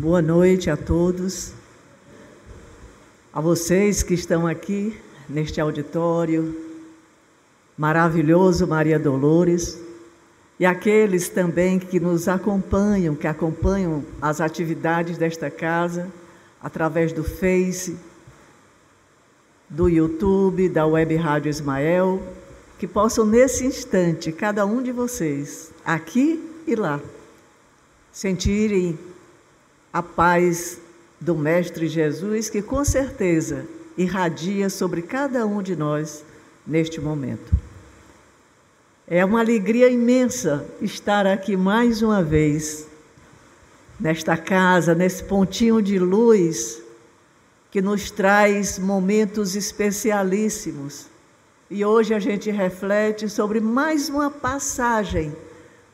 Boa noite a todos. A vocês que estão aqui neste auditório maravilhoso Maria Dolores e aqueles também que nos acompanham, que acompanham as atividades desta casa através do Face, do YouTube, da Web Rádio Ismael, que possam nesse instante, cada um de vocês, aqui e lá, sentirem a paz do Mestre Jesus, que com certeza irradia sobre cada um de nós neste momento. É uma alegria imensa estar aqui mais uma vez, nesta casa, nesse pontinho de luz que nos traz momentos especialíssimos. E hoje a gente reflete sobre mais uma passagem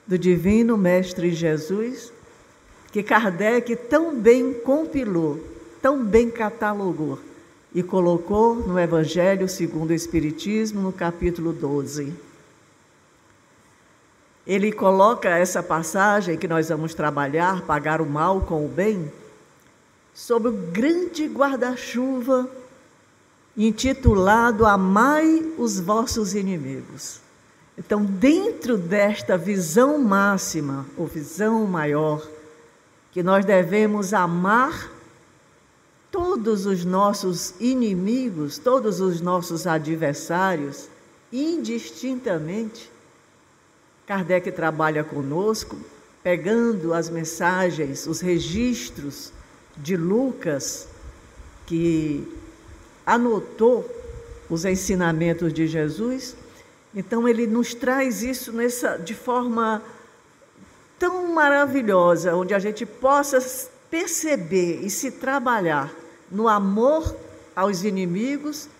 do Divino Mestre Jesus que Kardec tão bem compilou, tão bem catalogou e colocou no Evangelho segundo o Espiritismo, no capítulo 12. Ele coloca essa passagem que nós vamos trabalhar, pagar o mal com o bem, sob o grande guarda-chuva intitulado Amai os vossos inimigos. Então, dentro desta visão máxima, ou visão maior, que nós devemos amar todos os nossos inimigos, todos os nossos adversários, indistintamente. Kardec trabalha conosco, pegando as mensagens, os registros de Lucas, que anotou os ensinamentos de Jesus. Então ele nos traz isso nessa, de forma tão maravilhosa, onde a gente possa perceber e se trabalhar no amor aos inimigos,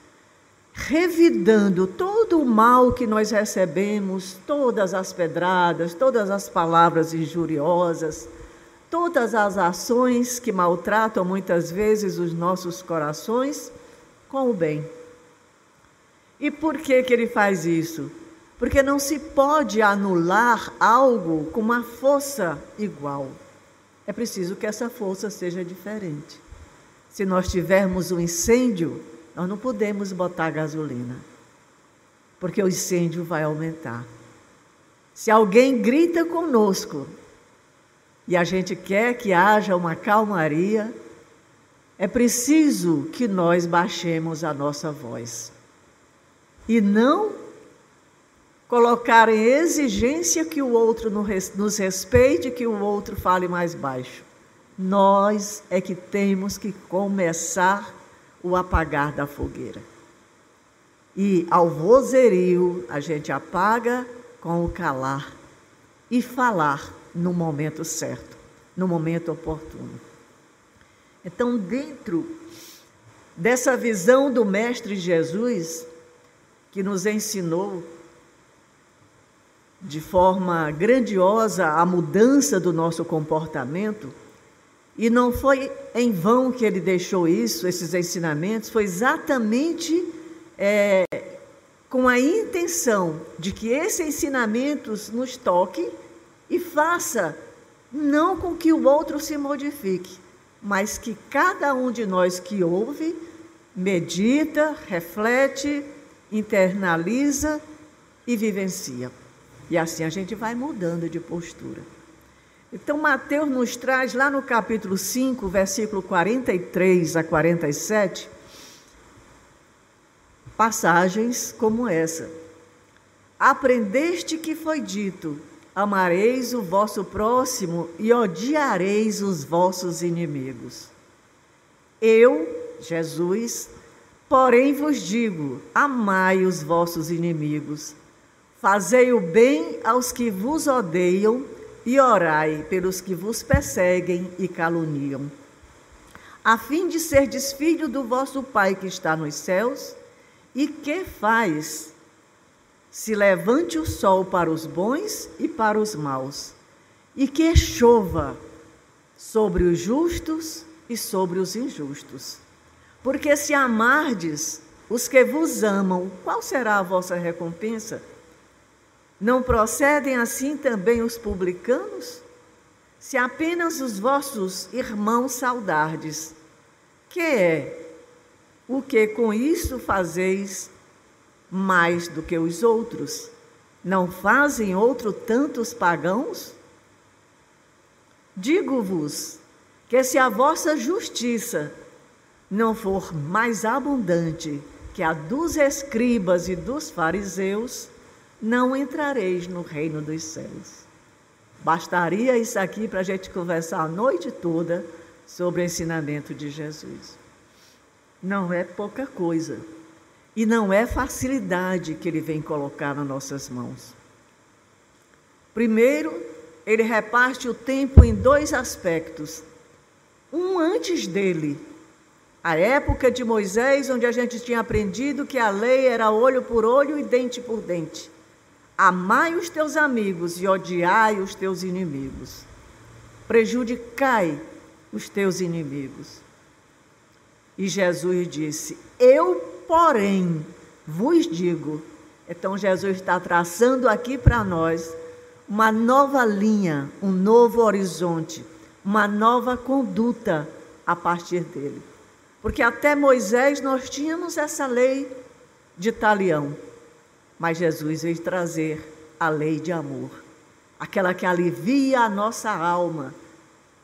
revidando todo o mal que nós recebemos, todas as pedradas, todas as palavras injuriosas, todas as ações que maltratam muitas vezes os nossos corações, com o bem. E por que, que ele faz isso? Porque não se pode anular algo com uma força igual. É preciso que essa força seja diferente. Se nós tivermos um incêndio, nós não podemos botar gasolina, porque o incêndio vai aumentar. Se alguém grita conosco e a gente quer que haja uma calmaria, é preciso que nós baixemos a nossa voz e não colocar em exigência que o outro nos respeite, que o outro fale mais baixo. Nós é que temos que começar o apagar da fogueira. E ao vozerio, a gente apaga com o calar e falar no momento certo, no momento oportuno. Então, dentro dessa visão do Mestre Jesus, que nos ensinou de forma grandiosa a mudança do nosso comportamento. E não foi em vão que ele deixou isso, esses ensinamentos, foi exatamente é, com a intenção de que esses ensinamentos nos toquem e faça não com que o outro se modifique, mas que cada um de nós que ouve, medita, reflete, internaliza e vivencia. E assim a gente vai mudando de postura. Então, Mateus nos traz lá no capítulo 5, versículo 43 a 47, passagens como essa. Aprendeste que foi dito: amareis o vosso próximo e odiareis os vossos inimigos. Eu, Jesus, porém vos digo: amai os vossos inimigos Fazei o bem aos que vos odeiam e orai pelos que vos perseguem e caluniam, a fim de ser filho do vosso Pai que está nos céus, e que faz? Se levante o sol para os bons e para os maus, e que chova sobre os justos e sobre os injustos. Porque se amardes os que vos amam, qual será a vossa recompensa? Não procedem assim também os publicanos? se apenas os vossos irmãos saudardes, que é o que com isso fazeis mais do que os outros? Não fazem outro tantos pagãos? Digo-vos que se a vossa justiça não for mais abundante que a dos escribas e dos fariseus, não entrareis no reino dos céus. Bastaria isso aqui para a gente conversar a noite toda sobre o ensinamento de Jesus. Não é pouca coisa. E não é facilidade que ele vem colocar nas nossas mãos. Primeiro, ele reparte o tempo em dois aspectos. Um antes dele, a época de Moisés, onde a gente tinha aprendido que a lei era olho por olho e dente por dente. Amai os teus amigos e odiai os teus inimigos. Prejudicai os teus inimigos. E Jesus disse: Eu, porém, vos digo. Então, Jesus está traçando aqui para nós uma nova linha, um novo horizonte, uma nova conduta a partir dele. Porque até Moisés nós tínhamos essa lei de talião. Mas Jesus veio trazer a lei de amor, aquela que alivia a nossa alma.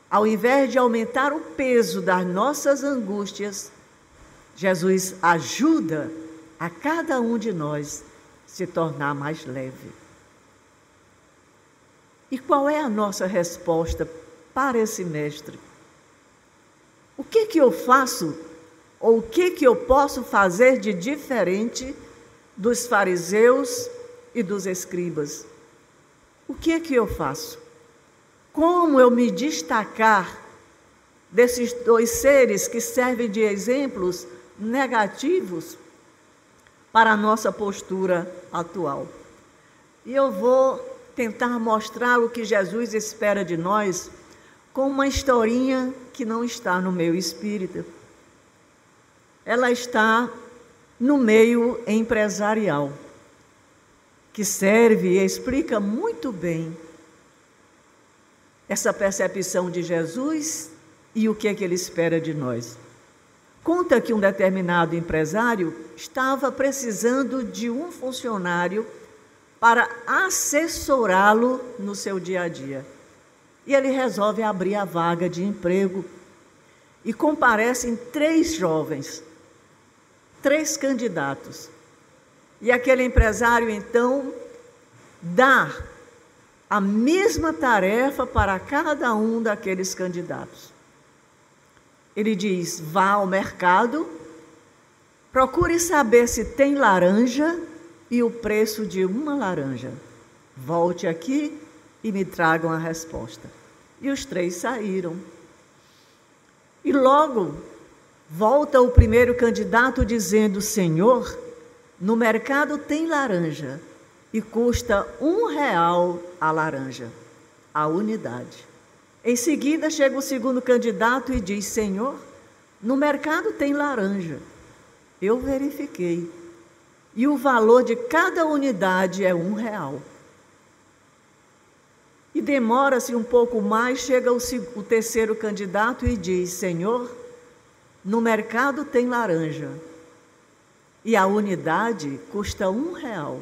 Ao invés de aumentar o peso das nossas angústias, Jesus ajuda a cada um de nós se tornar mais leve. E qual é a nossa resposta para esse mestre? O que que eu faço ou o que que eu posso fazer de diferente dos fariseus e dos escribas. O que é que eu faço? Como eu me destacar desses dois seres que servem de exemplos negativos para a nossa postura atual? E eu vou tentar mostrar o que Jesus espera de nós com uma historinha que não está no meu espírito. Ela está no meio empresarial, que serve e explica muito bem essa percepção de Jesus e o que é que ele espera de nós. Conta que um determinado empresário estava precisando de um funcionário para assessorá-lo no seu dia a dia. E ele resolve abrir a vaga de emprego e comparecem três jovens três candidatos. E aquele empresário, então, dá a mesma tarefa para cada um daqueles candidatos. Ele diz: vá ao mercado, procure saber se tem laranja e o preço de uma laranja. Volte aqui e me tragam a resposta. E os três saíram. E logo Volta o primeiro candidato dizendo: Senhor, no mercado tem laranja e custa um real a laranja, a unidade. Em seguida chega o segundo candidato e diz: Senhor, no mercado tem laranja. Eu verifiquei. E o valor de cada unidade é um real. E demora-se um pouco mais, chega o, terceiro candidato e diz: Senhor, no mercado tem laranja e a unidade custa um real.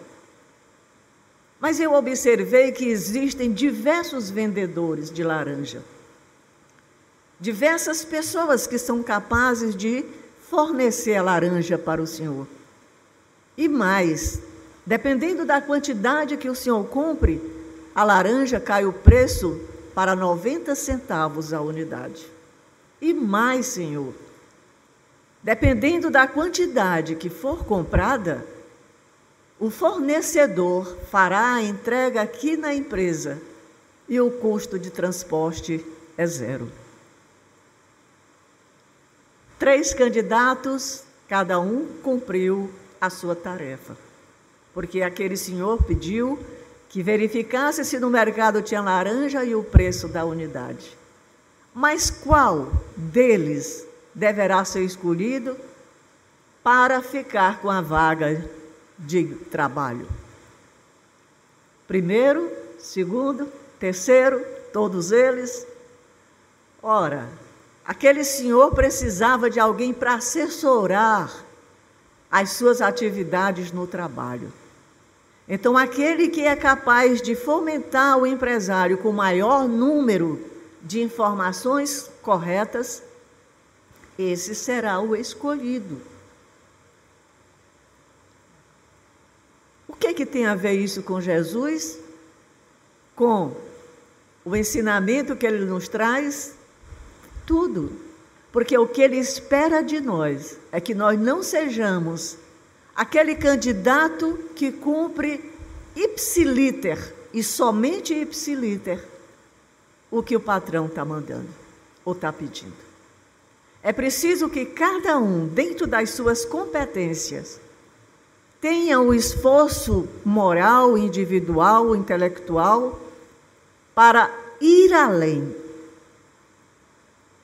Mas eu observei que existem diversos vendedores de laranja, diversas pessoas que são capazes de fornecer a laranja para o senhor. E mais, dependendo da quantidade que o senhor compre, a laranja cai o preço para 90 centavos a unidade. E mais, senhor, Dependendo da quantidade que for comprada, o fornecedor fará a entrega aqui na empresa e o custo de transporte é zero. Três candidatos, cada um cumpriu a sua tarefa, porque aquele senhor pediu que verificasse se no mercado tinha laranja e o preço da unidade. Mas qual deles deverá ser escolhido para ficar com a vaga de trabalho. Primeiro, segundo, terceiro todos eles? Ora, aquele senhor precisava de alguém para assessorar as suas atividades no trabalho. Então, aquele que é capaz de fomentar o empresário com maior número de informações corretas, esse será o escolhido. O que, é que tem a ver isso com Jesus? Com o ensinamento que ele nos traz? Tudo. Porque o que ele espera de nós é que nós não sejamos aquele candidato que cumpre ipsiliter e somente ipsiliter o que o patrão está mandando ou está pedindo. É preciso que cada um, dentro das suas competências, tenha o esforço moral, individual, intelectual para ir além.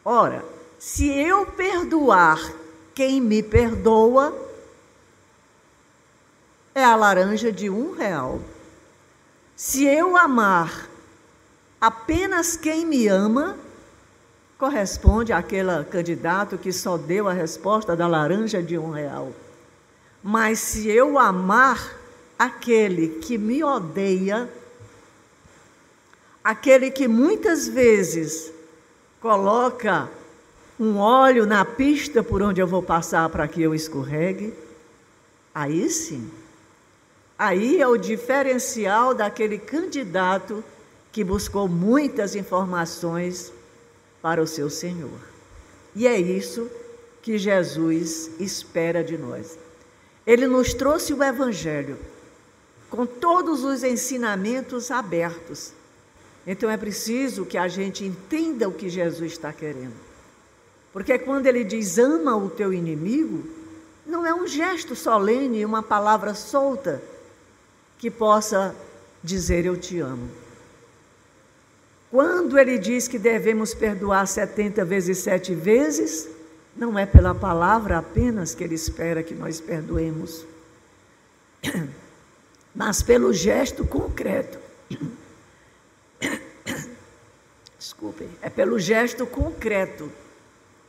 Ora, se eu perdoar quem me perdoa, é a laranja de um real. Se eu amar apenas quem me ama, corresponde àquele candidato que só deu a resposta da laranja de um real. Mas se eu amar aquele que me odeia, aquele que muitas vezes coloca um óleo na pista por onde eu vou passar para que eu escorregue, aí sim Aí é o diferencial daquele candidato que buscou muitas informações para o seu Senhor. E é isso que Jesus espera de nós. Ele nos trouxe o Evangelho com todos os ensinamentos abertos. Então é preciso que a gente entenda o que Jesus está querendo. Porque quando ele diz ama o teu inimigo, não é um gesto solene, uma palavra solta que possa dizer eu te amo. Quando ele diz que devemos perdoar 70 vezes sete vezes, não é pela palavra apenas que ele espera que nós perdoemos, mas pelo gesto concreto. Desculpem, é pelo gesto concreto,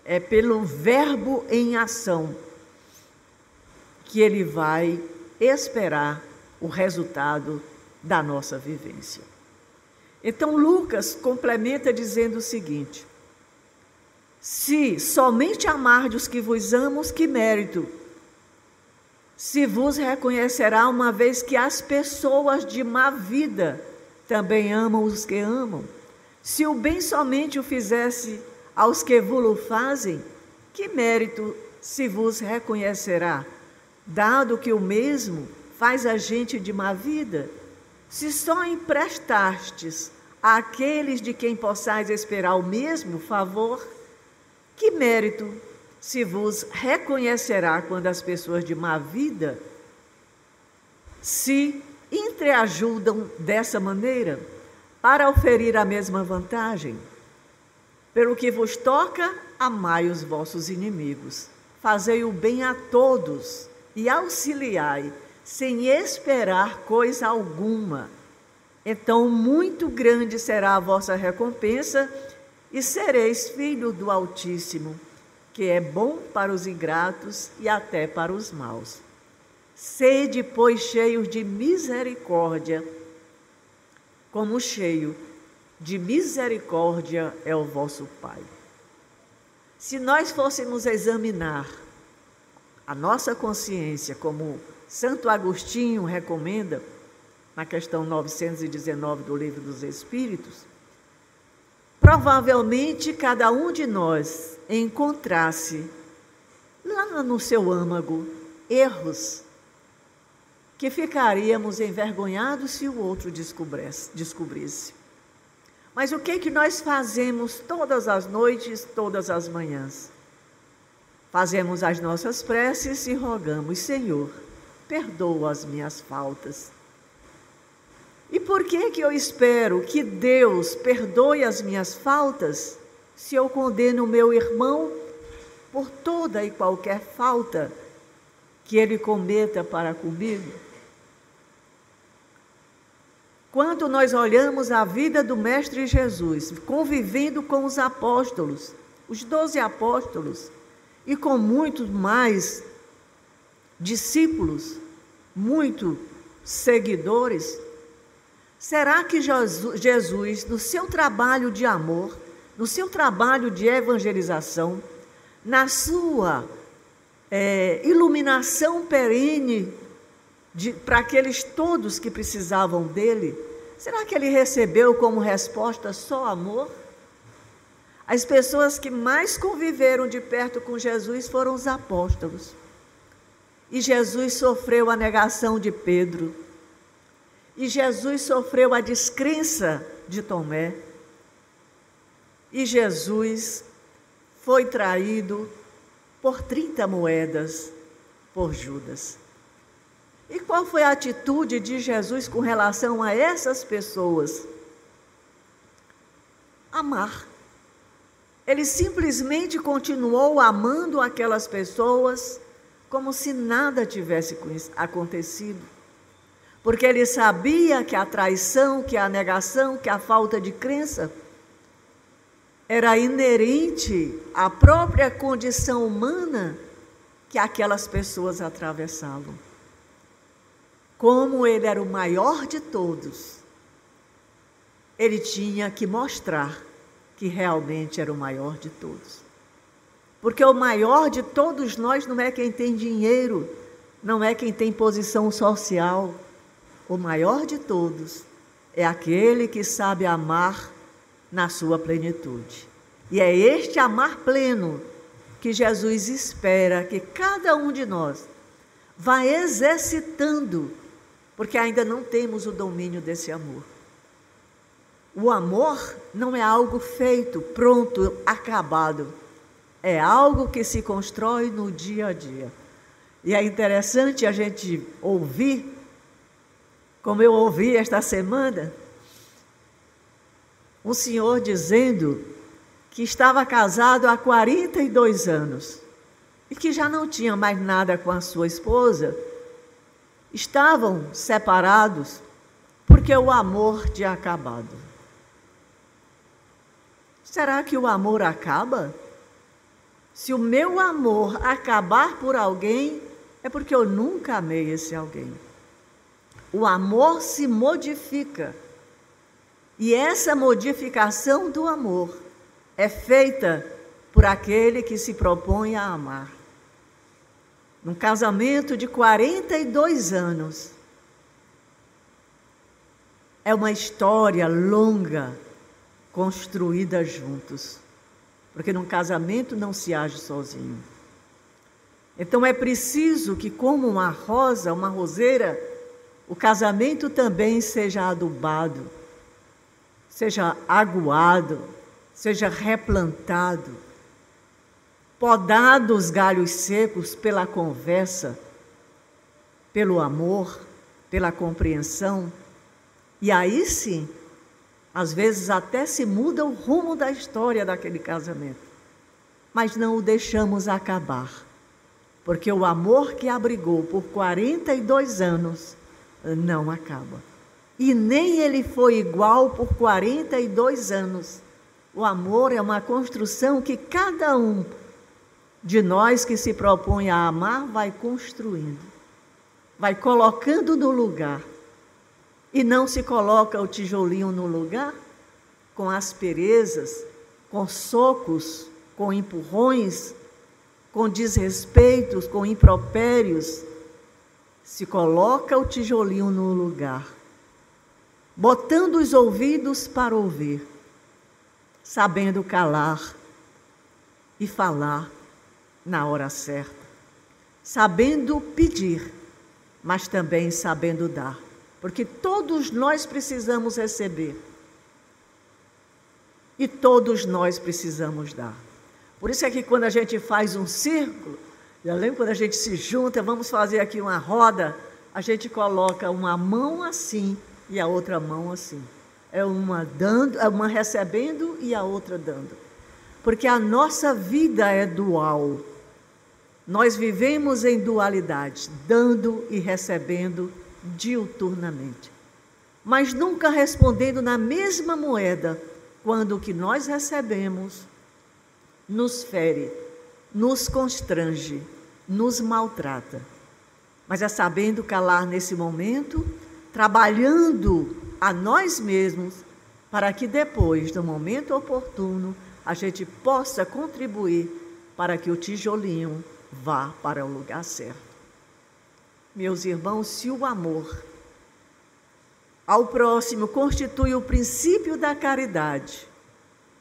é pelo verbo em ação que ele vai esperar o resultado da nossa vivência. Então, Lucas complementa dizendo o seguinte: Se somente amardes os que vos amam, que mérito? Se vos reconhecerá, uma vez que as pessoas de má vida também amam os que amam. Se o bem somente o fizesse aos que vulo fazem, que mérito se vos reconhecerá, dado que o mesmo faz a gente de má vida? Se só emprestastes àqueles de quem possais esperar o mesmo favor, que mérito se vos reconhecerá quando as pessoas de má vida se entreajudam dessa maneira para oferir a mesma vantagem? Pelo que vos toca, amai os vossos inimigos, fazei o bem a todos e auxiliai sem esperar coisa alguma. Então, muito grande será a vossa recompensa, e sereis filho do Altíssimo, que é bom para os ingratos e até para os maus. Sede, pois, cheios de misericórdia, como cheio de misericórdia é o vosso Pai. Se nós fôssemos examinar a nossa consciência como Santo Agostinho recomenda, na questão 919 do Livro dos Espíritos, provavelmente cada um de nós encontrasse lá no seu âmago erros que ficaríamos envergonhados se o outro descobrisse. Mas o que que nós fazemos todas as noites, todas as manhãs? Fazemos as nossas preces e rogamos, Senhor, perdoa as minhas faltas. E por que que eu espero que Deus perdoe as minhas faltas se eu condeno o meu irmão por toda e qualquer falta que ele cometa para comigo? quando nós olhamos a vida do Mestre Jesus, convivendo com os apóstolos, os doze apóstolos, e com muitos mais discípulos, muito seguidores, será que Jesus, no seu trabalho de amor, no seu trabalho de evangelização, na sua é, iluminação perene para aqueles todos que precisavam dele, será que ele recebeu como resposta só amor? As pessoas que mais conviveram de perto com Jesus foram os apóstolos. E Jesus sofreu a negação de Pedro. E Jesus sofreu a descrença de Tomé. E Jesus foi traído por 30 moedas por Judas. E qual foi a atitude de Jesus com relação a essas pessoas? Amar. Ele simplesmente continuou amando aquelas pessoas como se nada tivesse acontecido. Porque ele sabia que a traição, que a negação, que a falta de crença era inerente à própria condição humana que aquelas pessoas atravessavam. Como ele era o maior de todos, ele tinha que mostrar que realmente era o maior de todos. Porque o maior de todos nós não é quem tem dinheiro, não é quem tem posição social. O maior de todos é aquele que sabe amar na sua plenitude. E é este amar pleno que Jesus espera que cada um de nós vá exercitando, porque ainda não temos o domínio desse amor. O amor não é algo feito, pronto, acabado. É algo que se constrói no dia a dia. E é interessante a gente ouvir, como eu ouvi esta semana, um senhor dizendo que estava casado há 42 anos e que já não tinha mais nada com a sua esposa. Estavam separados porque o amor tinha acabado. Será que o amor acaba? Se o meu amor acabar por alguém, é porque eu nunca amei esse alguém. O amor se modifica. E essa modificação do amor é feita por aquele que se propõe a amar. Num casamento de 42 anos, é uma história longa construída juntos, porque num casamento não se age sozinho. Então é preciso que, como uma rosa, uma roseira, o casamento também seja adubado seja aguado, seja replantado, podado os galhos secos pela conversa, pelo amor, pela compreensão, e aí sim, às vezes até se muda o rumo da história daquele casamento, mas não o deixamos acabar, porque o amor que abrigou por 42 anos não acaba e nem ele foi igual por 42 anos. O amor é uma construção que cada um de nós que se propõe a amar vai construindo, vai colocando no lugar. E não se coloca o tijolinho no lugar com asperezas, com socos, com empurrões, com desrespeitos, com impropérios. Se coloca o tijolinho no lugar botando os ouvidos para ouvir, sabendo calar e falar na hora certa, sabendo pedir, mas também sabendo dar, porque todos nós precisamos receber e todos nós precisamos dar. Por isso é que quando a gente faz um círculo, já lembro quando a gente se junta, vamos fazer aqui uma roda, a gente coloca uma mão assim e a outra mão assim. É uma dando, é uma recebendo e a outra dando. Porque a nossa vida é dual. Nós vivemos em dualidade, dando e recebendo diuturnamente. mas nunca respondendo na mesma moeda quando o que nós recebemos nos fere, nos constrange, nos maltrata. Mas é sabendo calar nesse momento, trabalhando a nós mesmos, para que depois, no momento oportuno, a gente possa contribuir para que o tijolinho vá para o lugar certo. Meus irmãos, se o amor ao próximo constitui o princípio da caridade.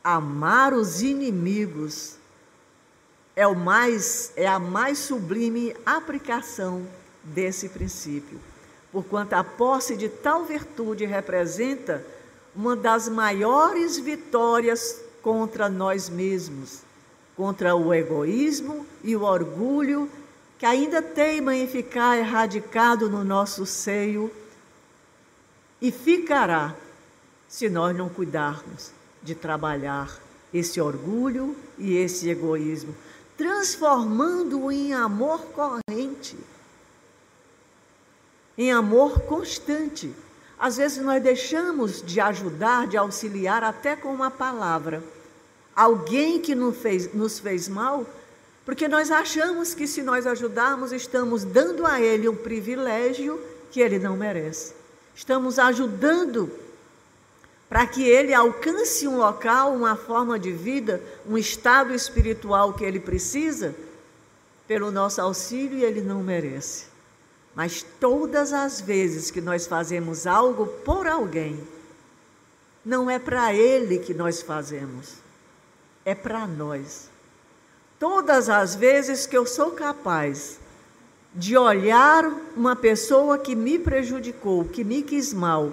Amar os inimigos é o mais é a mais sublime aplicação desse princípio, porquanto a posse de tal virtude representa uma das maiores vitórias contra nós mesmos, contra o egoísmo e o orgulho que ainda teima em ficar erradicado no nosso seio e ficará se nós não cuidarmos de trabalhar esse orgulho e esse egoísmo, transformando-o em amor corrente, em amor constante. Às vezes nós deixamos de ajudar, de auxiliar até com uma palavra. Alguém que nos fez, mal, porque nós achamos que se nós ajudarmos, estamos dando a ele um privilégio que ele não merece estamos ajudando para que ele alcance um local, uma forma de vida, um estado espiritual que ele precisa, pelo nosso auxílio ele não merece. Mas todas as vezes que nós fazemos algo por alguém, não é para ele que nós fazemos, é para nós. Todas as vezes que eu sou capaz de olhar uma pessoa que me prejudicou, que me quis mal,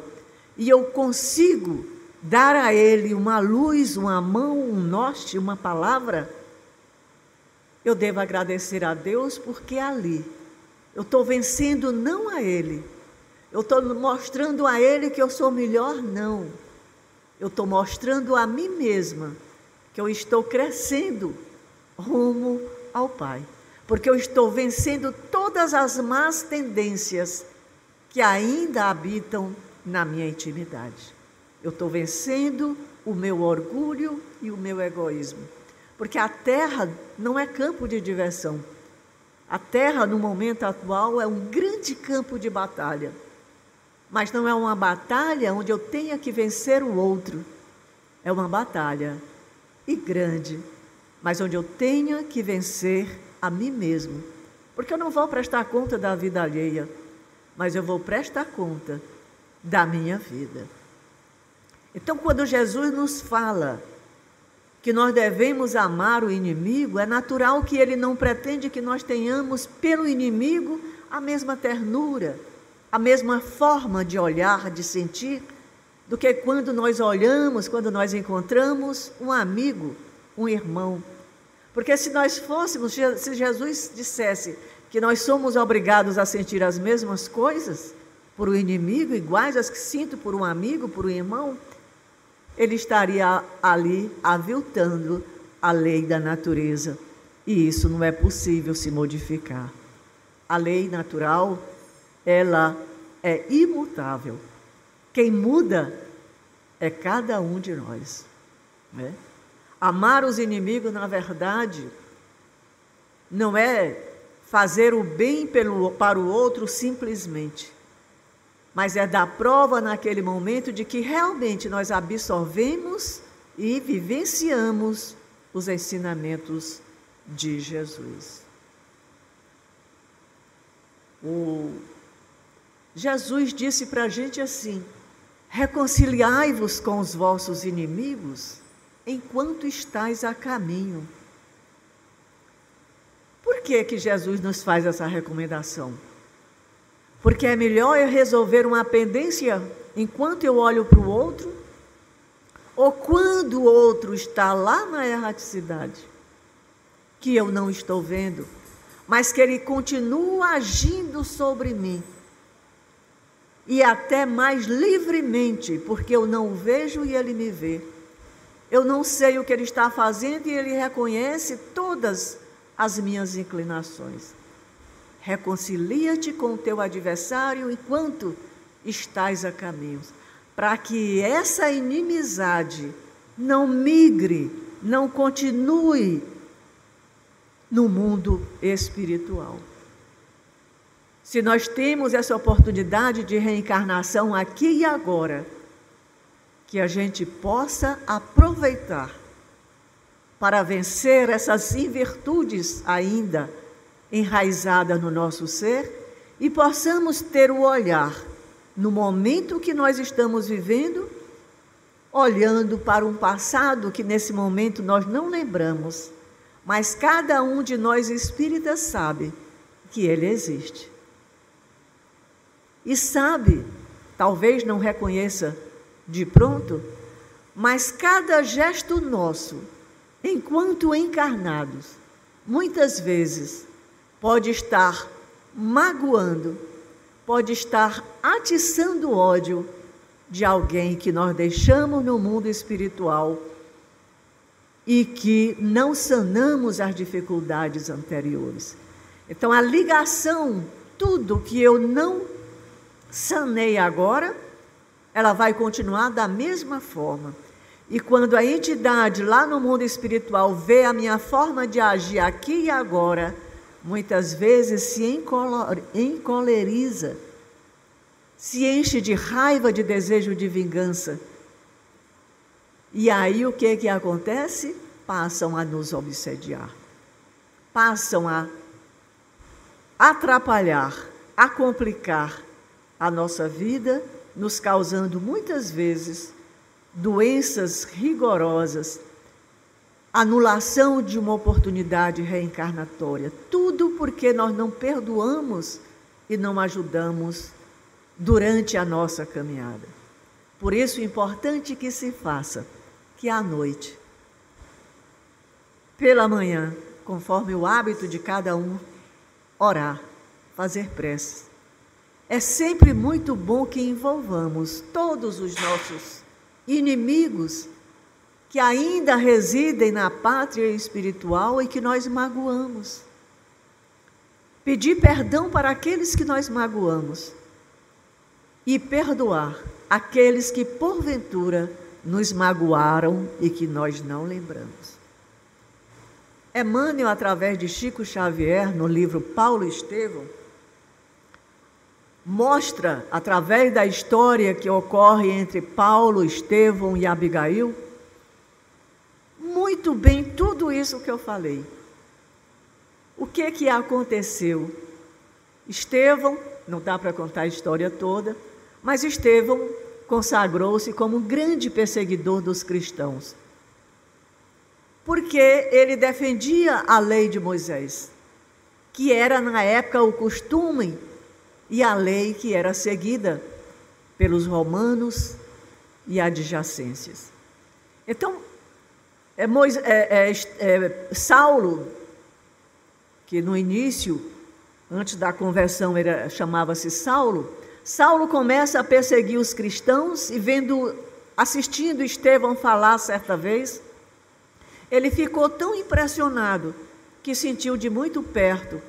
e eu consigo dar a ele uma luz, uma mão, um norte, uma palavra, eu devo agradecer a Deus porque ali. Eu estou vencendo não a ele, eu estou mostrando a ele que eu sou melhor, não. Eu estou mostrando a mim mesma que eu estou crescendo rumo ao Pai. Porque eu estou vencendo todas as más tendências que ainda habitam na minha intimidade. Eu estou vencendo o meu orgulho e o meu egoísmo. Porque a terra não é campo de diversão. A terra, no momento atual, é um grande campo de batalha. Mas não é uma batalha onde eu tenha que vencer o outro. É uma batalha e grande, mas onde eu tenha que vencer a mim mesmo. Porque eu não vou prestar conta da vida alheia, mas eu vou prestar conta da minha vida. Então, quando Jesus nos fala que nós devemos amar o inimigo, é natural que ele não pretende que nós tenhamos pelo inimigo a mesma ternura, a mesma forma de olhar, de sentir, do que quando nós olhamos, quando nós encontramos um amigo, um irmão. Porque se nós fôssemos, se Jesus dissesse que nós somos obrigados a sentir as mesmas coisas por um inimigo, iguais às que sinto por um amigo, por um irmão, ele estaria ali aviltando a lei da natureza. E isso não é possível se modificar. A lei natural, ela é imutável. Quem muda é cada um de nós. Né? Amar os inimigos, na verdade, não é fazer o bem pelo, para o outro simplesmente, mas é dar prova naquele momento de que realmente nós absorvemos e vivenciamos os ensinamentos de Jesus. O Jesus disse para a gente assim: reconciliai-vos com os vossos inimigos enquanto estás a caminho. Por que, que Jesus nos faz essa recomendação? Porque é melhor eu resolver uma pendência enquanto eu olho para o outro, ou quando o outro está lá na erraticidade, que eu não estou vendo, mas que ele continua agindo sobre mim. E até mais livremente, porque eu não vejo e ele me vê. Eu não sei o que ele está fazendo e ele reconhece todas as minhas inclinações. Reconcilia-te com o teu adversário enquanto estás a caminhos. para que essa inimizade não migre, não continue no mundo espiritual. Se nós temos essa oportunidade de reencarnação aqui e agora, que a gente possa aproveitar para vencer essas invirtudes ainda enraizadas no nosso ser e possamos ter o olhar no momento que nós estamos vivendo, olhando para um passado que nesse momento nós não lembramos, mas cada um de nós espíritas sabe que ele existe. E sabe, talvez não reconheça de pronto, mas cada gesto nosso, enquanto encarnados, muitas vezes pode estar magoando, pode estar atiçando ódio de alguém que nós deixamos no mundo espiritual e que não sanamos as dificuldades anteriores. Então, a ligação, tudo que eu não sanei agora, ela vai continuar da mesma forma. E quando a entidade lá no mundo espiritual vê a minha forma de agir aqui e agora, muitas vezes se encoleriza, se enche de raiva, de desejo de vingança. E aí o que que acontece? Passam a nos obsediar. Passam a atrapalhar, a complicar a nossa vida, nos causando muitas vezes doenças rigorosas, anulação de uma oportunidade reencarnatória. Tudo porque nós não perdoamos e não ajudamos durante a nossa caminhada. Por isso, é importante que se faça que à noite, pela manhã, conforme o hábito de cada um, orar, fazer preces é sempre muito bom que envolvamos todos os nossos inimigos que ainda residem na pátria espiritual e que nós magoamos. Pedir perdão para aqueles que nós magoamos e perdoar aqueles que porventura nos magoaram e que nós não lembramos. Emmanuel, através de Chico Xavier, no livro Paulo Estevão, mostra, através da história que ocorre entre Paulo, Estevão e Abigail, muito bem tudo isso que eu falei. O que que aconteceu? Estevão, não dá para contar a história toda, mas Estevão consagrou-se como um grande perseguidor dos cristãos. Porque ele defendia a lei de Moisés, que era na época o costume e a lei que era seguida pelos romanos e adjacências. Então, é, é, é, é, Saulo, que no início, antes da conversão, chamava-se Saulo, Saulo começa a perseguir os cristãos e vendo, assistindo Estevão falar certa vez, ele ficou tão impressionado que sentiu de muito perto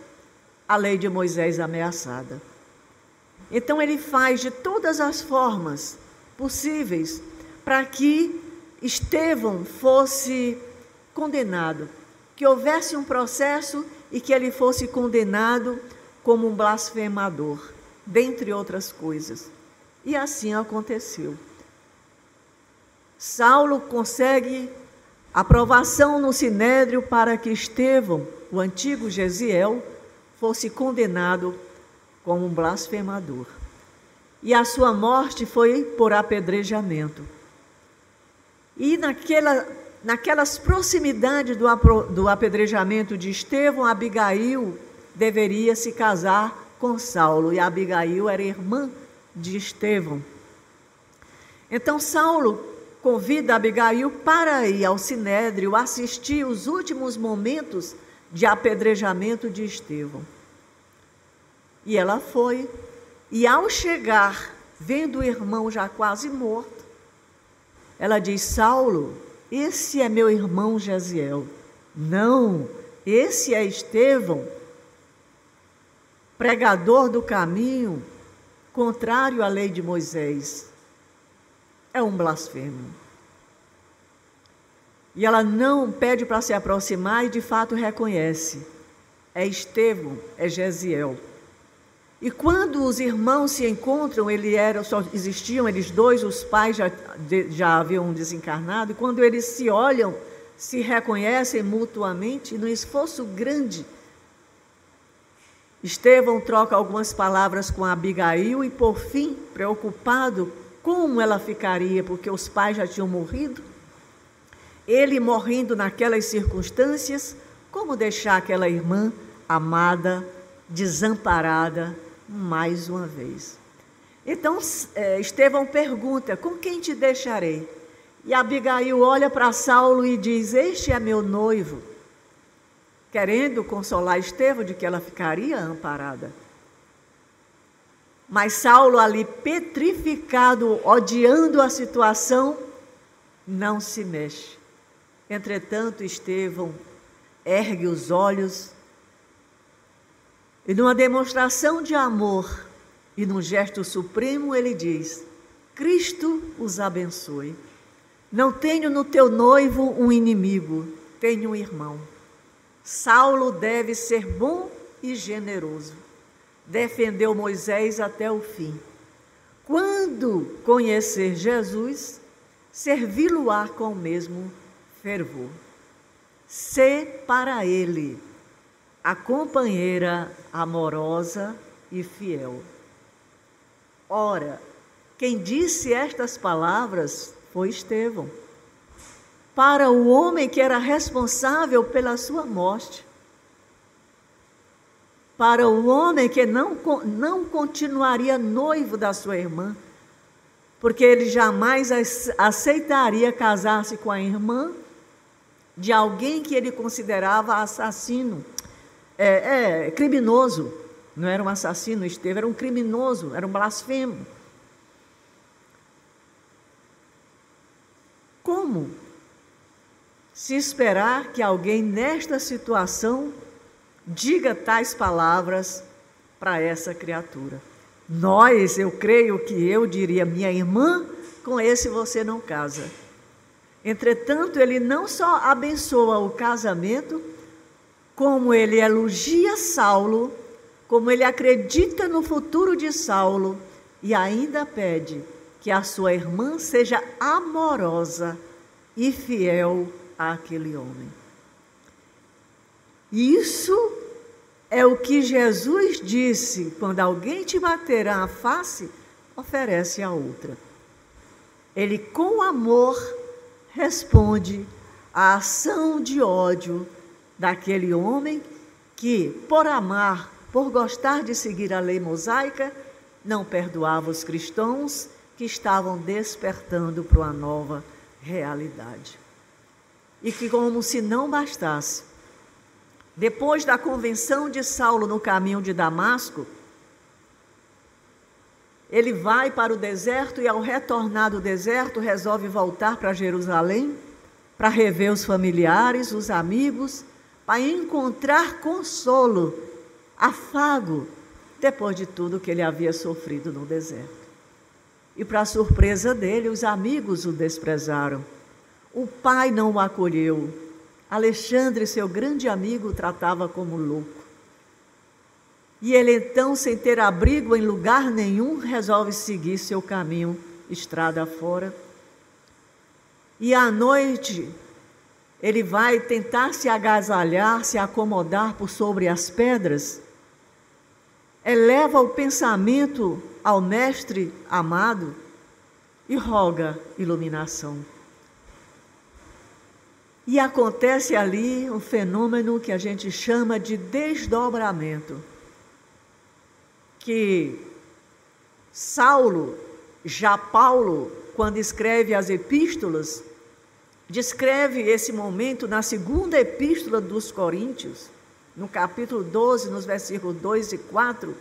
a lei de Moisés ameaçada. Então ele faz de todas as formas possíveis para que Estevão fosse condenado, que houvesse um processo e que ele fosse condenado como um blasfemador, dentre outras coisas. E assim aconteceu. Saulo consegue aprovação no sinédrio para que Estevão, o antigo Gesiel, fosse condenado como um blasfemador. E a sua morte foi por apedrejamento. E naquela, naquelas proximidades do, do apedrejamento de Estevão, Abigail deveria se casar com Saulo, e Abigail era irmã de Estevão. Então Saulo convida Abigail para ir ao Sinédrio assistir os últimos momentos de apedrejamento de Estevão. E ela foi, e ao chegar, vendo o irmão já quase morto, ela diz: Saulo, esse é meu irmão Jaziel. Não, esse é Estevão, pregador do caminho, contrário à lei de Moisés. é um blasfemo. E ela não pede para se aproximar e de fato reconhece. É Estevão, é Gesiel. E quando os irmãos se encontram, ele era, só existiam eles dois, os pais já, já haviam desencarnado, e quando eles se olham, se reconhecem mutuamente, num esforço grande. Estevão troca algumas palavras com Abigail e, por fim, preocupado como ela ficaria, porque os pais já tinham morrido, ele morrendo naquelas circunstâncias, como deixar aquela irmã amada, desamparada, mais uma vez? Então, é, Estevão pergunta: Com quem te deixarei? E Abigail olha para Saulo e diz: Este é meu noivo. Querendo consolar Estevão de que ela ficaria amparada. Mas Saulo, ali petrificado, odiando a situação, não se mexe. Entretanto, Estevão ergue os olhos e, numa demonstração de amor e num gesto supremo, ele diz: Cristo os abençoe. Não tenho no teu noivo um inimigo, tenho um irmão. Saulo deve ser bom e generoso. Defendeu Moisés até o fim. Quando conhecer Jesus, servi-lo-á com o mesmo fervor. Ser para ele a companheira amorosa e fiel. Ora, quem disse estas palavras foi Estevão, para o homem que era responsável pela sua morte, para o homem que não, não continuaria noivo da sua irmã, porque ele jamais aceitaria casar-se com a irmã de alguém que ele considerava assassino, é, é, criminoso. Não era um assassino, Estevão era um criminoso, era um blasfemo. Como se esperar que alguém nesta situação diga tais palavras para essa criatura? Nós, eu creio que eu diria, minha irmã, com esse você não casa. Entretanto, ele não só abençoa o casamento, como ele elogia Saulo, como ele acredita no futuro de Saulo e ainda pede que a sua irmã seja amorosa e fiel àquele homem. Isso é o que Jesus disse: quando alguém te bater a face, oferece a outra. Ele, com amor, responde à ação de ódio daquele homem que, por amar, por gostar de seguir a lei mosaica, não perdoava os cristãos que estavam despertando para uma nova realidade. E que, como se não bastasse, depois da convenção de Saulo no caminho de Damasco, ele vai para o deserto e, ao retornar do deserto, resolve voltar para Jerusalém para rever os familiares, os amigos, para encontrar consolo, afago, depois de tudo que ele havia sofrido no deserto. E, para surpresa dele, os amigos o desprezaram. O pai não o acolheu. Alexandre, seu grande amigo, o tratava como louco. E ele então, sem ter abrigo em lugar nenhum, resolve seguir seu caminho, estrada fora. E à noite, ele vai tentar se agasalhar, se acomodar por sobre as pedras. Eleva o pensamento ao Mestre amado e roga iluminação. E acontece ali um fenômeno que a gente chama de desdobramento. Que Saulo, já Paulo, quando escreve as epístolas, descreve esse momento na segunda epístola dos Coríntios, no capítulo 12, nos versículos 2 e 4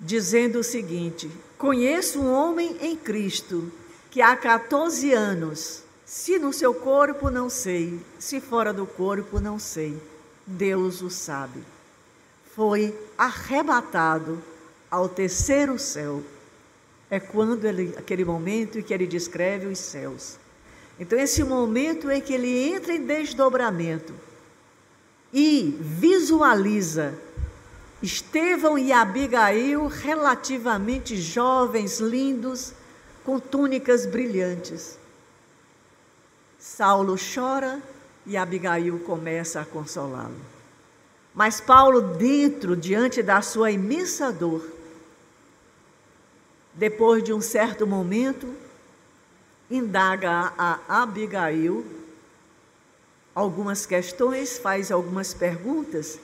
dizendo o seguinte: Conheço um homem em Cristo que há 14 anos, se no seu corpo não sei, se fora do corpo não sei, Deus o sabe. Foi arrebatado ao terceiro céu. É quando ele, aquele momento em que ele descreve os céus. Então, esse momento em que ele entra em desdobramento e visualiza Estevão e Abigail, relativamente jovens, lindos, com túnicas brilhantes. Saulo chora e Abigail começa a consolá-lo. Mas Paulo, dentro, diante da sua imensa dor, depois de um certo momento, indaga a Abigail algumas questões, faz algumas perguntas,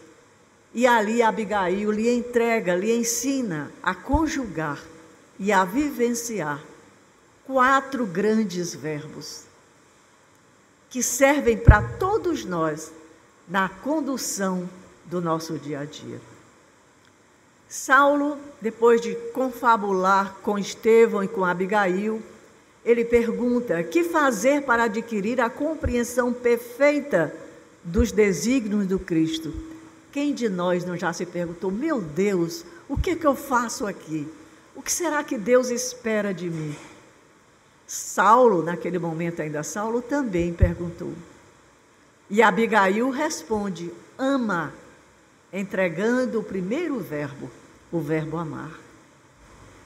e ali Abigail lhe entrega, lhe ensina a conjugar e a vivenciar quatro grandes verbos que servem para todos nós na condução do nosso dia a dia. Saulo, depois de confabular com Estevão e com Abigail, ele pergunta: que fazer para adquirir a compreensão perfeita dos desígnios do Cristo? Quem de nós não já se perguntou: meu Deus, o que, é que eu faço aqui? O que será que Deus espera de mim? Saulo, naquele momento ainda Saulo, também perguntou. E Abigail responde: ama, entregando o primeiro verbo, o verbo amar.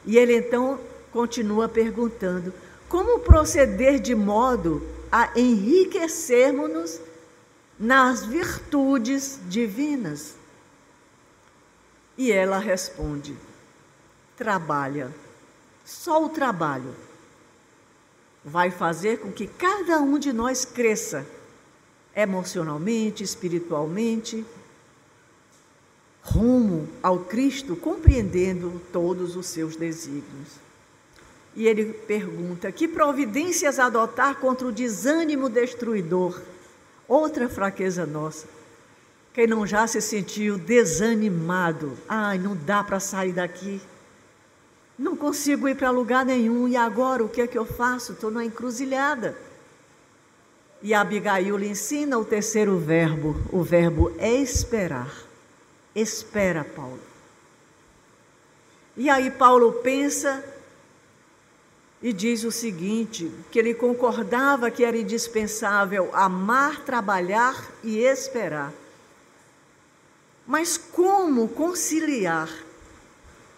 E ele então continua perguntando: como proceder de modo a enriquecermos-nos nas virtudes divinas? E ela responde: trabalha. Só o trabalho vai fazer com que cada um de nós cresça emocionalmente, espiritualmente, rumo ao Cristo, compreendendo todos os seus desígnios. E ele pergunta: que providências adotar contra o desânimo destruidor? Outra fraqueza nossa. Quem não já se sentiu desanimado? Ai, não dá para sair daqui. Não consigo ir para lugar nenhum. E agora o que é que eu faço? Estou na encruzilhada. E Abigail lhe ensina o terceiro verbo, o verbo esperar. Espera, Paulo. E aí Paulo pensa e diz o seguinte: que ele concordava que era indispensável amar, trabalhar e esperar. Mas como conciliar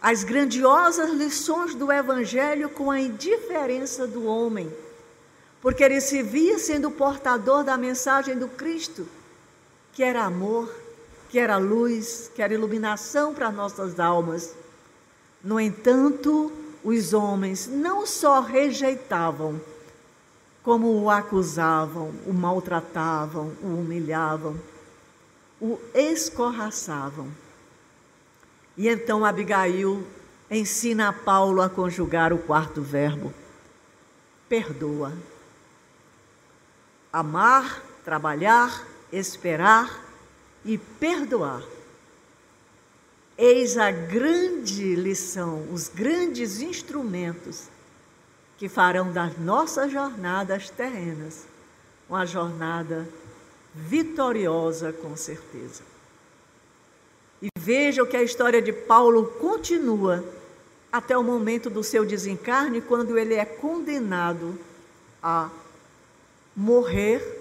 as grandiosas lições do Evangelho com a indiferença do homem? Porque ele se via sendo portador da mensagem do Cristo, que era amor, que era luz, que era iluminação para nossas almas. No entanto, os homens não só rejeitavam, como o acusavam, o maltratavam, o humilhavam, o escorraçavam. E então Abigail ensina a Paulo a conjugar o quarto verbo: perdoa. Amar, trabalhar, esperar e perdoar Eis a grande lição, os grandes instrumentos que farão das nossas jornadas terrenas uma jornada vitoriosa, com certeza. E vejam que a história de Paulo continua até o momento do seu desencarne, quando ele é condenado a morrer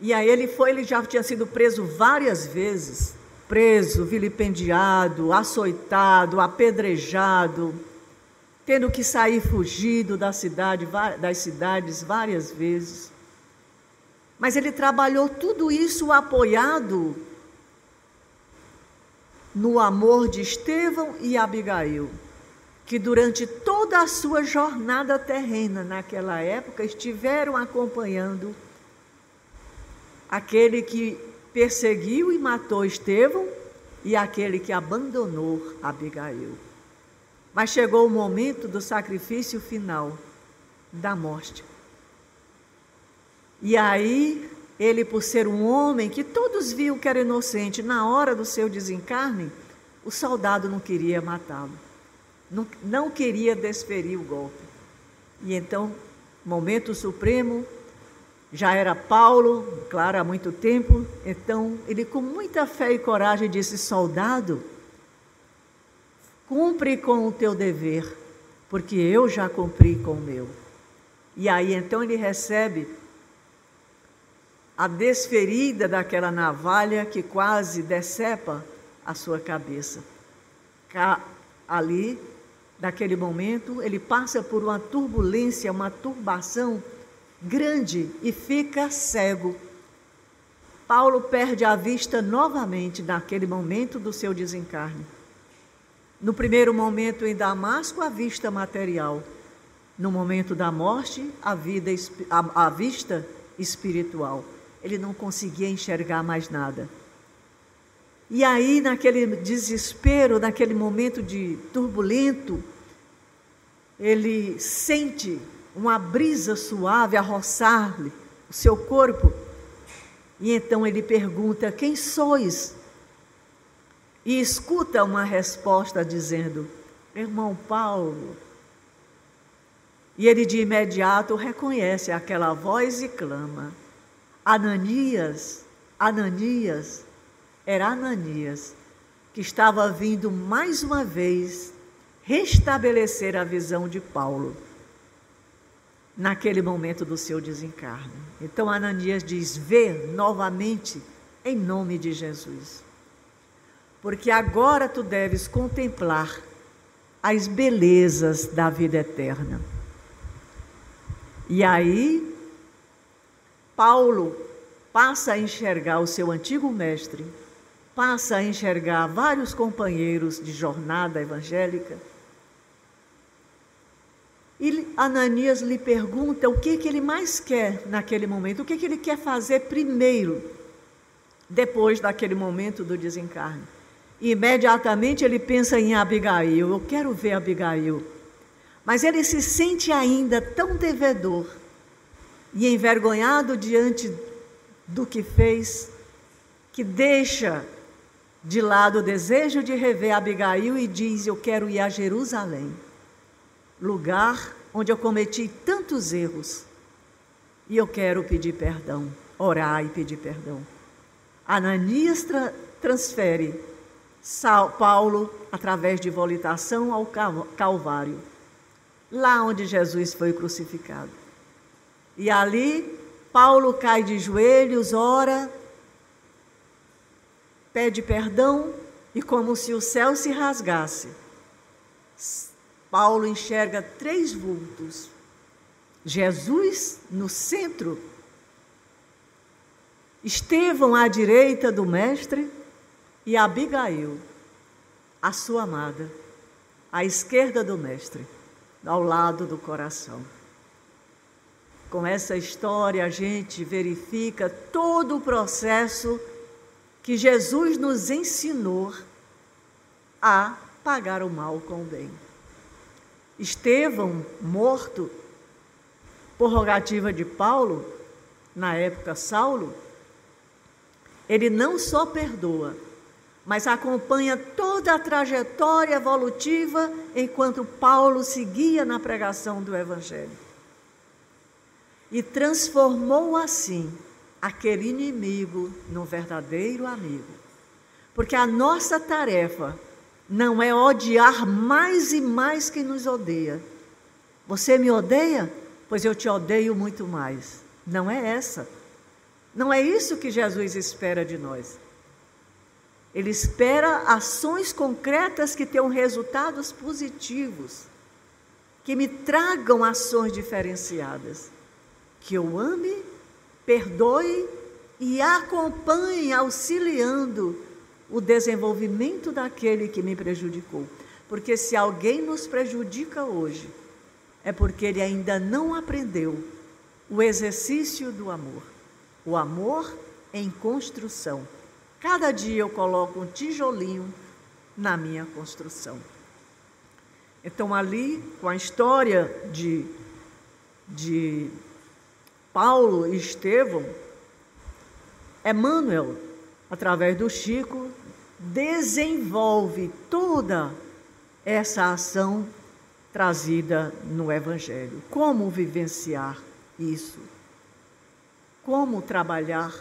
E aí ele foi, ele já tinha sido preso várias vezes, preso, vilipendiado, açoitado, apedrejado, tendo que sair fugido da cidade, das cidades várias vezes. Mas ele trabalhou tudo isso apoiado no amor de Estevão e Abigail, que durante toda a sua jornada terrena naquela época estiveram acompanhando aquele que perseguiu e matou Estevão e aquele que abandonou Abigail. Mas chegou o momento do sacrifício final, da morte. E aí, ele, por ser um homem que todos viam que era inocente, na hora do seu desencarne, o soldado não queria matá-lo, não, não queria desferir o golpe. E então, momento supremo, já era Paulo, claro, há muito tempo. Então, ele, com muita fé e coragem, disse: Soldado, cumpre com o teu dever, porque eu já cumpri com o meu. E aí então ele recebe a desferida daquela navalha que quase decepa a sua cabeça. Ali, naquele momento, ele passa por uma turbulência, uma turbação grande e fica cego. Paulo perde a vista novamente naquele momento do seu desencarne. No primeiro momento em Damasco, a vista material. No momento da morte, a, vida, a, a vista espiritual. Ele não conseguia enxergar mais nada. E aí, naquele desespero, naquele momento de turbulento, ele sente uma brisa suave a roçar-lhe o seu corpo. E então ele pergunta: Quem sois? E escuta uma resposta dizendo: Irmão Paulo. E ele de imediato reconhece aquela voz e clama: Ananias, Ananias. Era Ananias que estava vindo mais uma vez restabelecer a visão de Paulo naquele momento do seu desencarne. Então Ananias diz: Vê novamente em nome de Jesus. Porque agora tu deves contemplar as belezas da vida eterna. E aí, Paulo passa a enxergar o seu antigo mestre, passa a enxergar vários companheiros de jornada evangélica e Ananias lhe pergunta o que, que ele mais quer naquele momento, o que, que ele quer fazer primeiro, depois daquele momento do desencarne. E imediatamente ele pensa em Abigail, eu quero ver Abigail. Mas ele se sente ainda tão devedor e envergonhado diante do que fez, que deixa de lado o desejo de rever Abigail e diz: Eu quero ir a Jerusalém lugar onde eu cometi tantos erros. E eu quero pedir perdão, orar e pedir perdão. Ananias tra transfere Paulo através de volitação ao Calvário, lá onde Jesus foi crucificado. E ali Paulo cai de joelhos, ora, pede perdão e como se o céu se rasgasse, Paulo enxerga três vultos: Jesus no centro, Estevão à direita do Mestre e Abigail, a sua amada, à esquerda do Mestre, ao lado do coração. Com essa história, a gente verifica todo o processo que Jesus nos ensinou a pagar o mal com o bem. Estevão morto, prorrogativa de Paulo, na época Saulo, ele não só perdoa, mas acompanha toda a trajetória evolutiva enquanto Paulo seguia na pregação do Evangelho. E transformou assim aquele inimigo num verdadeiro amigo. Porque a nossa tarefa não é odiar mais e mais quem nos odeia. Você me odeia? Pois eu te odeio muito mais. Não é essa. Não é isso que Jesus espera de nós. Ele espera ações concretas que tenham resultados positivos, que me tragam ações diferenciadas, que eu ame, perdoe e acompanhe, auxiliando o desenvolvimento daquele que me prejudicou. Porque se alguém nos prejudica hoje, é porque ele ainda não aprendeu o exercício do amor. O amor em construção. Cada dia eu coloco um tijolinho na minha construção. Então, ali, com a história de, de Paulo e Estevão, Emmanuel, através do Chico, desenvolve toda essa ação trazida no Evangelho. Como vivenciar isso? Como trabalhar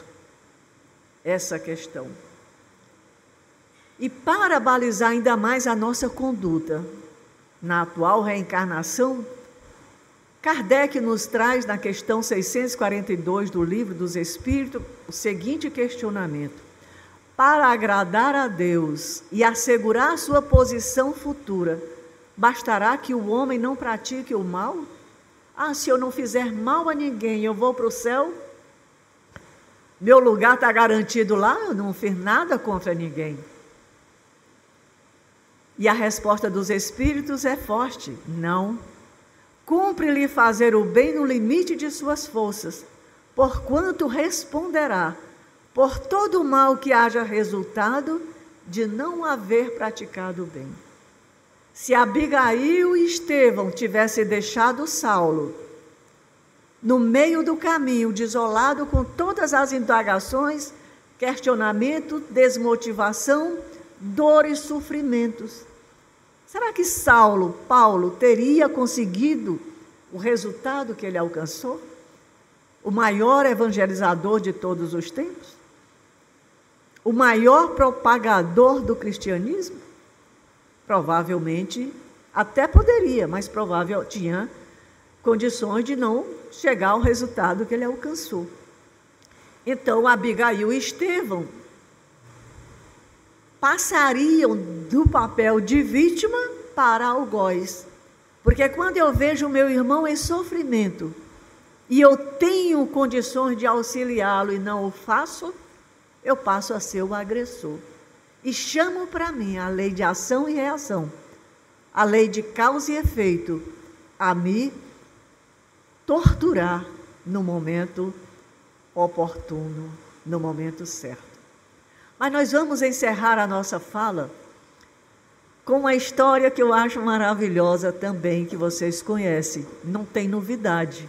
essa questão? E para balizar ainda mais a nossa conduta na atual reencarnação, Kardec nos traz na questão 642 do Livro dos Espíritos o seguinte questionamento: Para agradar a Deus e assegurar sua posição futura, bastará que o homem não pratique o mal? Ah, se eu não fizer mal a ninguém, eu vou para o céu? Meu lugar está garantido lá, eu não fiz nada contra ninguém. E a resposta dos espíritos é forte: não. Cumpre-lhe fazer o bem no limite de suas forças, porquanto responderá por todo o mal que haja resultado de não haver praticado o bem. Se Abigail e Estevão tivessem deixado Saulo no meio do caminho, desolado com todas as indagações, questionamento, desmotivação, dor e sofrimentos, Será que Saulo, Paulo, teria conseguido o resultado que ele alcançou? O maior evangelizador de todos os tempos? O maior propagador do cristianismo? Provavelmente até poderia, mas provável tinha condições de não chegar ao resultado que ele alcançou. Então, Abigail e Estevão passariam do papel de vítima para algoz. Porque quando eu vejo o meu irmão em sofrimento e eu tenho condições de auxiliá-lo e não o faço, eu passo a ser o agressor. E chamo para mim a lei de ação e reação, a lei de causa e efeito, a me torturar no momento oportuno, no momento certo. Mas nós vamos encerrar a nossa fala com uma história que eu acho maravilhosa também, que vocês conhecem. Não tem novidade.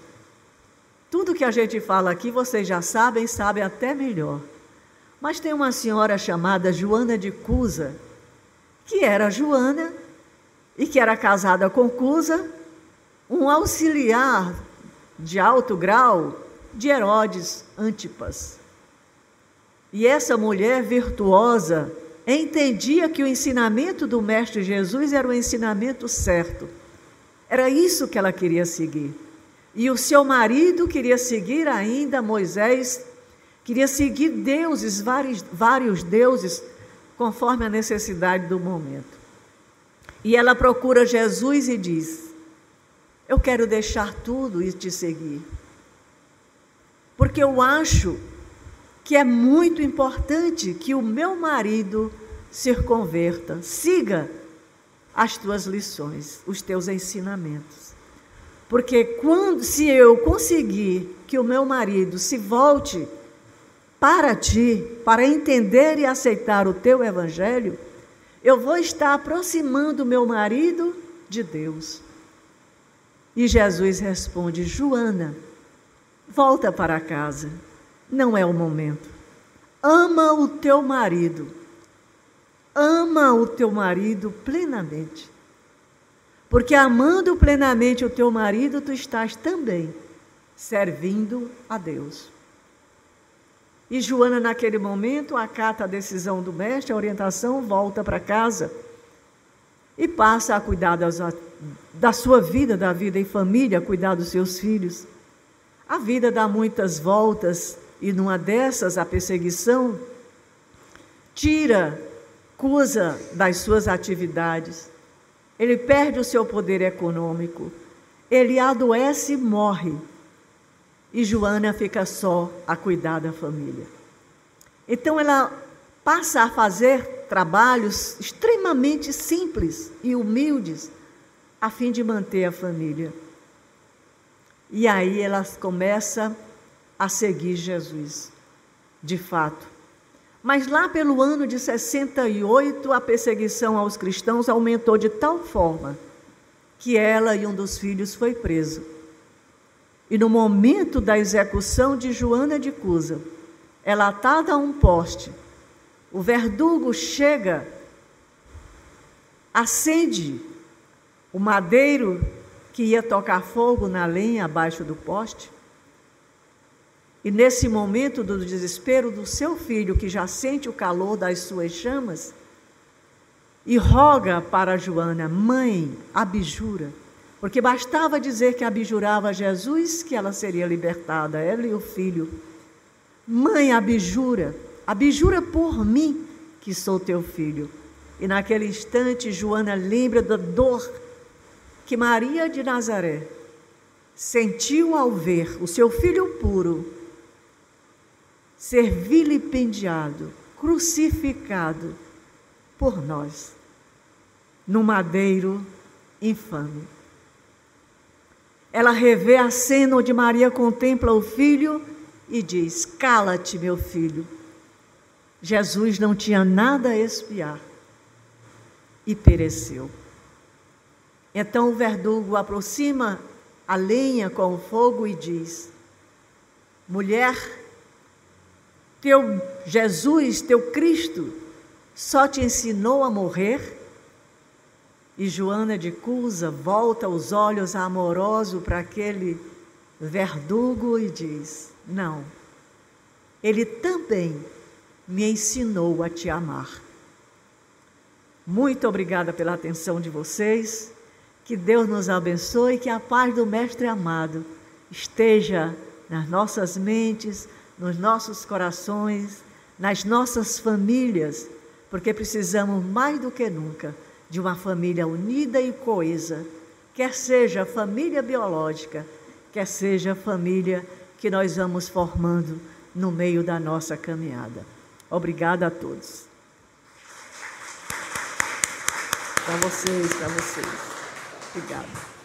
Tudo que a gente fala aqui vocês já sabem, sabem até melhor. Mas tem uma senhora chamada Joana de Cusa, que era Joana e que era casada com Cusa, um auxiliar de alto grau de Herodes Antipas. E essa mulher virtuosa entendia que o ensinamento do Mestre Jesus era o ensinamento certo. Era isso que ela queria seguir. E o seu marido queria seguir ainda Moisés, queria seguir deuses, vários, vários deuses, conforme a necessidade do momento. E ela procura Jesus e diz: Eu quero deixar tudo e te seguir. Porque eu acho que é muito importante que o meu marido se converta, siga as tuas lições, os teus ensinamentos. Porque quando se eu conseguir que o meu marido se volte para ti, para entender e aceitar o teu evangelho, eu vou estar aproximando meu marido de Deus. E Jesus responde: Joana, volta para casa não é o momento. Ama o teu marido. Ama o teu marido plenamente. Porque amando plenamente o teu marido, tu estás também servindo a Deus. E Joana, naquele momento, acata a decisão do mestre, a orientação, volta para casa e passa a cuidar das, da sua vida, da vida em família, cuidar dos seus filhos. A vida dá muitas voltas e numa dessas a perseguição tira Cusa das suas atividades. Ele perde o seu poder econômico. Ele adoece e morre. E Joana fica só a cuidar da família. Então ela passa a fazer trabalhos extremamente simples e humildes a fim de manter a família. E aí ela começa a seguir Jesus, de fato. Mas lá pelo ano de 68, a perseguição aos cristãos aumentou de tal forma que ela e um dos filhos foi preso. E no momento da execução de Joana de Cusa, ela atada a um poste, o verdugo chega, acende o madeiro que ia tocar fogo na lenha abaixo do poste, e nesse momento do desespero do seu filho, que já sente o calor das suas chamas, e roga para Joana, mãe, abjura. Porque bastava dizer que abjurava Jesus que ela seria libertada, ela e o filho. Mãe, abjura, abjura por mim que sou teu filho. E naquele instante, Joana lembra da dor que Maria de Nazaré sentiu ao ver o seu filho puro ser vilipendiado, crucificado por nós, no madeiro infame. Ela revê a cena onde Maria contempla o filho e diz: Cala-te, meu filho. Jesus não tinha nada a espiar e pereceu. Então o verdugo aproxima a lenha com o fogo e diz: Mulher, teu Jesus, teu Cristo, só te ensinou a morrer? E Joana de Cusa volta os olhos amorosos para aquele verdugo e diz: Não, ele também me ensinou a te amar. Muito obrigada pela atenção de vocês. Que Deus nos abençoe e que a paz do Mestre amado esteja nas nossas mentes, nos nossos corações, nas nossas famílias, porque precisamos mais do que nunca de uma família unida e coesa, quer seja família biológica, quer seja família que nós vamos formando no meio da nossa caminhada. Obrigada a todos. Para vocês, para vocês. Obrigada.